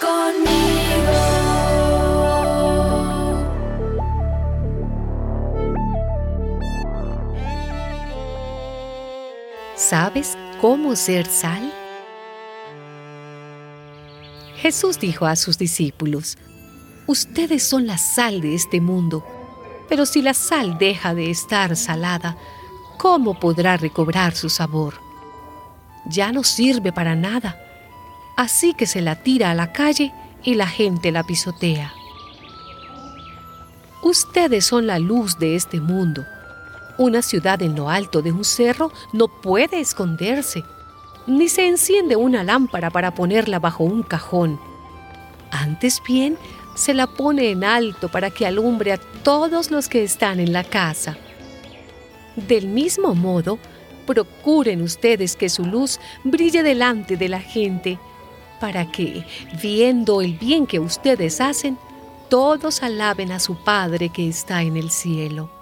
conmigo. ¿Sabes cómo ser sal? Jesús dijo a sus discípulos, Ustedes son la sal de este mundo, pero si la sal deja de estar salada, ¿cómo podrá recobrar su sabor? Ya no sirve para nada así que se la tira a la calle y la gente la pisotea. Ustedes son la luz de este mundo. Una ciudad en lo alto de un cerro no puede esconderse, ni se enciende una lámpara para ponerla bajo un cajón. Antes bien, se la pone en alto para que alumbre a todos los que están en la casa. Del mismo modo, procuren ustedes que su luz brille delante de la gente, para que, viendo el bien que ustedes hacen, todos alaben a su Padre que está en el cielo.